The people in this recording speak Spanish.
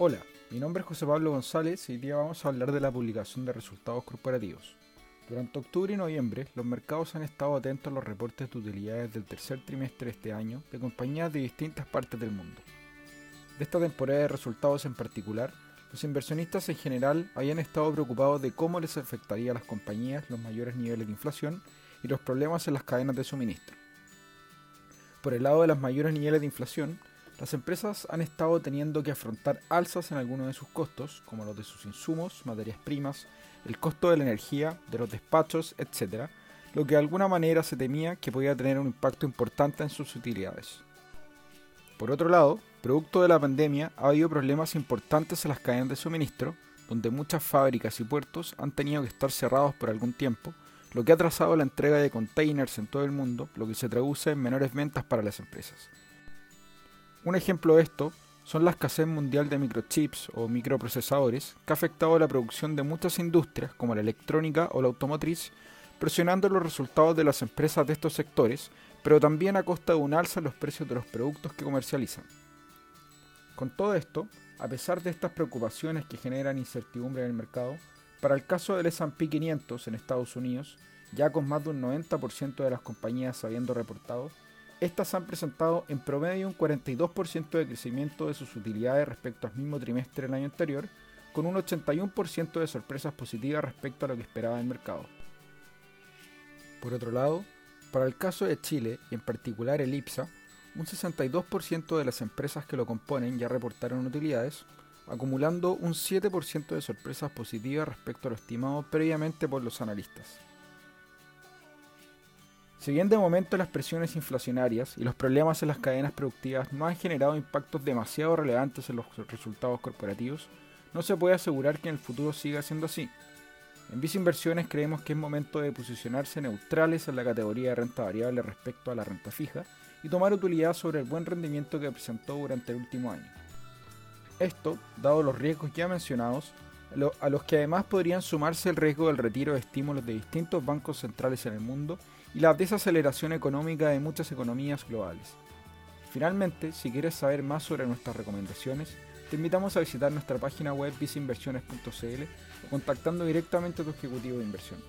Hola, mi nombre es José Pablo González y hoy día vamos a hablar de la publicación de resultados corporativos. Durante octubre y noviembre, los mercados han estado atentos a los reportes de utilidades del tercer trimestre de este año de compañías de distintas partes del mundo. De esta temporada de resultados en particular, los inversionistas en general habían estado preocupados de cómo les afectaría a las compañías los mayores niveles de inflación y los problemas en las cadenas de suministro. Por el lado de los mayores niveles de inflación, las empresas han estado teniendo que afrontar alzas en algunos de sus costos, como los de sus insumos, materias primas, el costo de la energía, de los despachos, etc., lo que de alguna manera se temía que podía tener un impacto importante en sus utilidades. Por otro lado, producto de la pandemia, ha habido problemas importantes en las cadenas de suministro, donde muchas fábricas y puertos han tenido que estar cerrados por algún tiempo, lo que ha atrasado la entrega de containers en todo el mundo, lo que se traduce en menores ventas para las empresas. Un ejemplo de esto son la escasez mundial de microchips o microprocesadores que ha afectado la producción de muchas industrias como la electrónica o la automotriz, presionando los resultados de las empresas de estos sectores, pero también a costa de un alza en los precios de los productos que comercializan. Con todo esto, a pesar de estas preocupaciones que generan incertidumbre en el mercado, para el caso del S&P 500 en Estados Unidos, ya con más de un 90% de las compañías habiendo reportado, estas han presentado en promedio un 42% de crecimiento de sus utilidades respecto al mismo trimestre del año anterior, con un 81% de sorpresas positivas respecto a lo que esperaba el mercado. Por otro lado, para el caso de Chile y en particular el IPSA, un 62% de las empresas que lo componen ya reportaron utilidades, acumulando un 7% de sorpresas positivas respecto a lo estimado previamente por los analistas. Si bien de momento las presiones inflacionarias y los problemas en las cadenas productivas no han generado impactos demasiado relevantes en los resultados corporativos, no se puede asegurar que en el futuro siga siendo así. En Visa Inversiones creemos que es momento de posicionarse neutrales en la categoría de renta variable respecto a la renta fija y tomar utilidad sobre el buen rendimiento que presentó durante el último año. Esto, dado los riesgos ya mencionados, a los que además podrían sumarse el riesgo del retiro de estímulos de distintos bancos centrales en el mundo y la desaceleración económica de muchas economías globales. Finalmente, si quieres saber más sobre nuestras recomendaciones, te invitamos a visitar nuestra página web viceinversiones.cl o contactando directamente a tu ejecutivo de inversión.